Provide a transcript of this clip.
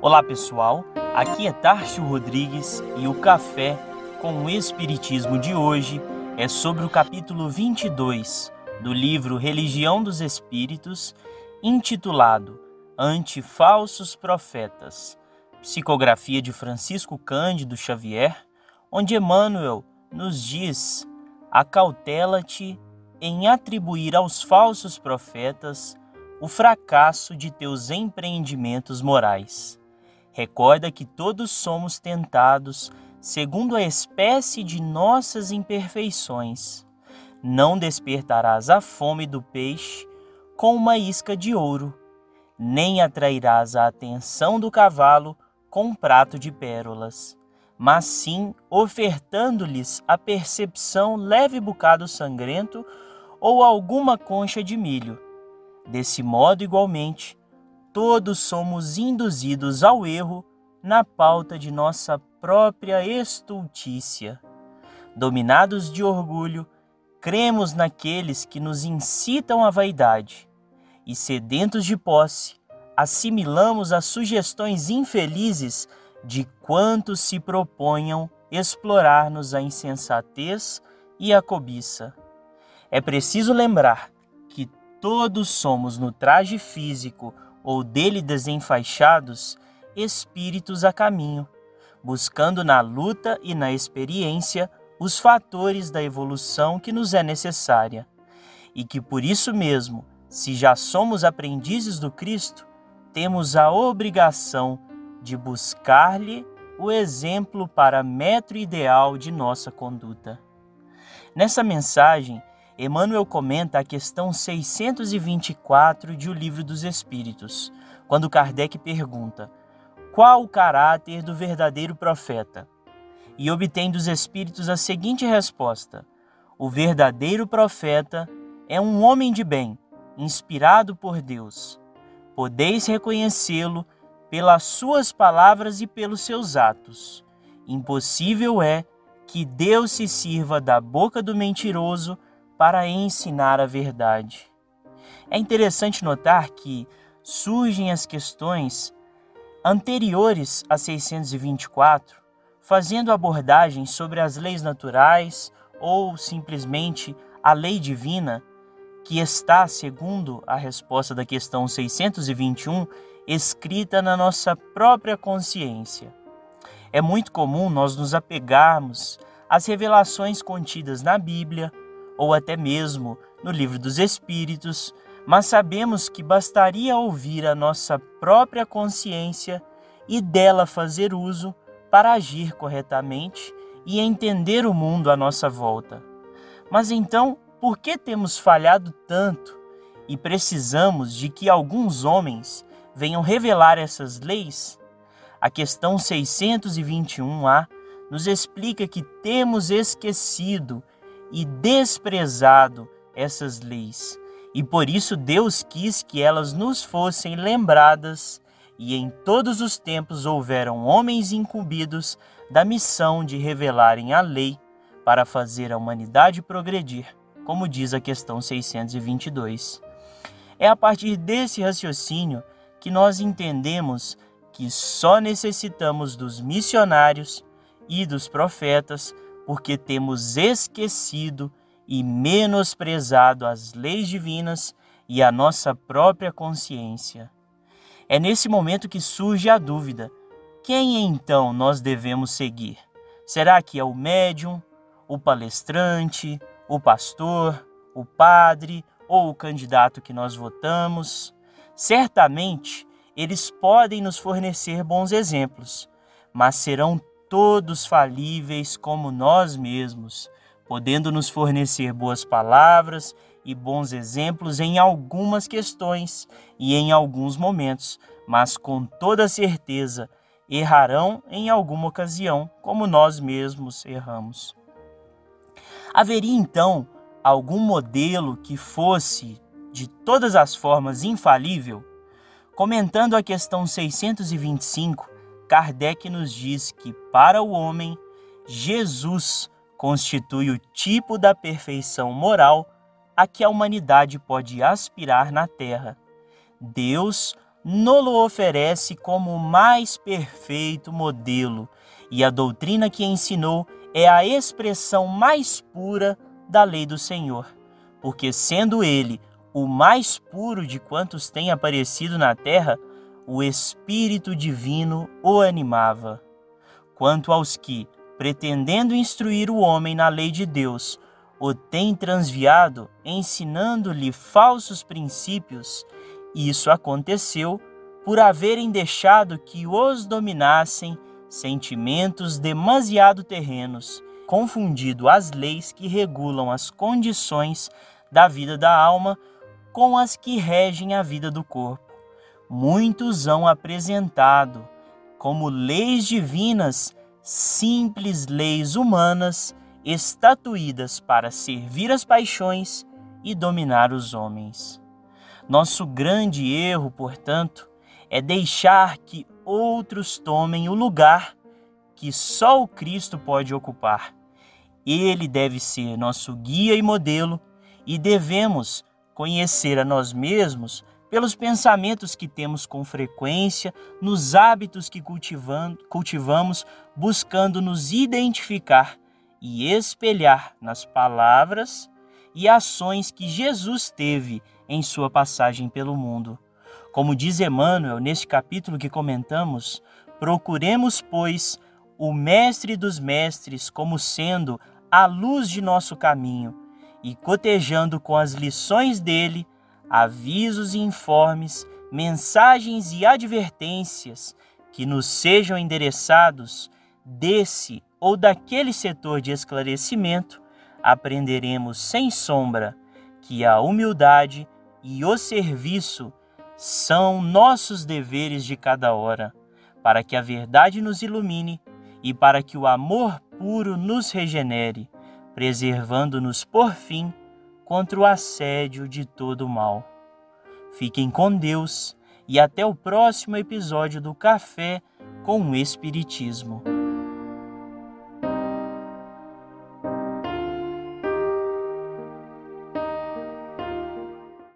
Olá pessoal, aqui é Tárcio Rodrigues e o Café com o Espiritismo de hoje é sobre o capítulo 22 do livro Religião dos Espíritos, intitulado Ante Falsos Profetas, psicografia de Francisco Cândido Xavier, onde Emmanuel nos diz: Acautela-te em atribuir aos falsos profetas o fracasso de teus empreendimentos morais. Recorda que todos somos tentados segundo a espécie de nossas imperfeições. Não despertarás a fome do peixe com uma isca de ouro, nem atrairás a atenção do cavalo com um prato de pérolas, mas sim ofertando-lhes a percepção leve bocado sangrento ou alguma concha de milho Desse modo, igualmente, todos somos induzidos ao erro na pauta de nossa própria estultícia. Dominados de orgulho, cremos naqueles que nos incitam à vaidade e, sedentos de posse, assimilamos as sugestões infelizes de quantos se proponham explorar-nos a insensatez e a cobiça. É preciso lembrar todos somos no traje físico ou dele desenfaixados, espíritos a caminho, buscando na luta e na experiência os fatores da evolução que nos é necessária, e que por isso mesmo, se já somos aprendizes do Cristo, temos a obrigação de buscar-lhe o exemplo para metro ideal de nossa conduta. Nessa mensagem, Emmanuel comenta a questão 624 de O Livro dos Espíritos, quando Kardec pergunta: Qual o caráter do verdadeiro profeta? E obtém dos Espíritos a seguinte resposta: O verdadeiro profeta é um homem de bem, inspirado por Deus. Podeis reconhecê-lo pelas suas palavras e pelos seus atos. Impossível é que Deus se sirva da boca do mentiroso para ensinar a verdade. É interessante notar que surgem as questões anteriores a 624, fazendo abordagem sobre as leis naturais ou simplesmente a lei divina, que está, segundo a resposta da questão 621, escrita na nossa própria consciência. É muito comum nós nos apegarmos às revelações contidas na Bíblia ou até mesmo no livro dos Espíritos, mas sabemos que bastaria ouvir a nossa própria consciência e dela fazer uso para agir corretamente e entender o mundo à nossa volta. Mas então, por que temos falhado tanto e precisamos de que alguns homens venham revelar essas leis? A questão 621A nos explica que temos esquecido e desprezado essas leis, e por isso Deus quis que elas nos fossem lembradas, e em todos os tempos houveram homens incumbidos da missão de revelarem a lei para fazer a humanidade progredir, como diz a questão 622. É a partir desse raciocínio que nós entendemos que só necessitamos dos missionários e dos profetas porque temos esquecido e menosprezado as leis divinas e a nossa própria consciência. É nesse momento que surge a dúvida: quem então nós devemos seguir? Será que é o médium, o palestrante, o pastor, o padre ou o candidato que nós votamos? Certamente eles podem nos fornecer bons exemplos, mas serão todos falíveis como nós mesmos, podendo nos fornecer boas palavras e bons exemplos em algumas questões e em alguns momentos, mas com toda certeza errarão em alguma ocasião, como nós mesmos erramos. Haveria então algum modelo que fosse de todas as formas infalível? Comentando a questão 625, Kardec nos diz que, para o homem, Jesus constitui o tipo da perfeição moral a que a humanidade pode aspirar na Terra. Deus nolo oferece como o mais perfeito modelo, e a doutrina que ensinou é a expressão mais pura da lei do Senhor, porque sendo ele o mais puro de quantos têm aparecido na terra, o Espírito Divino o animava. Quanto aos que, pretendendo instruir o homem na lei de Deus, o têm transviado, ensinando-lhe falsos princípios, isso aconteceu por haverem deixado que os dominassem sentimentos demasiado terrenos, confundido as leis que regulam as condições da vida da alma com as que regem a vida do corpo. Muitos hão apresentado como leis divinas simples leis humanas estatuídas para servir as paixões e dominar os homens. Nosso grande erro, portanto, é deixar que outros tomem o lugar que só o Cristo pode ocupar. Ele deve ser nosso guia e modelo e devemos conhecer a nós mesmos pelos pensamentos que temos com frequência, nos hábitos que cultivamos, buscando nos identificar e espelhar nas palavras e ações que Jesus teve em sua passagem pelo mundo. Como diz Emmanuel neste capítulo que comentamos, procuremos, pois, o Mestre dos Mestres como sendo a luz de nosso caminho e cotejando com as lições dele, avisos e informes, mensagens e advertências que nos sejam endereçados desse ou daquele setor de esclarecimento, aprenderemos sem sombra que a humildade e o serviço são nossos deveres de cada hora, para que a verdade nos ilumine e para que o amor puro nos regenere, preservando-nos por fim contra o assédio de todo o mal. Fiquem com Deus e até o próximo episódio do Café com o Espiritismo.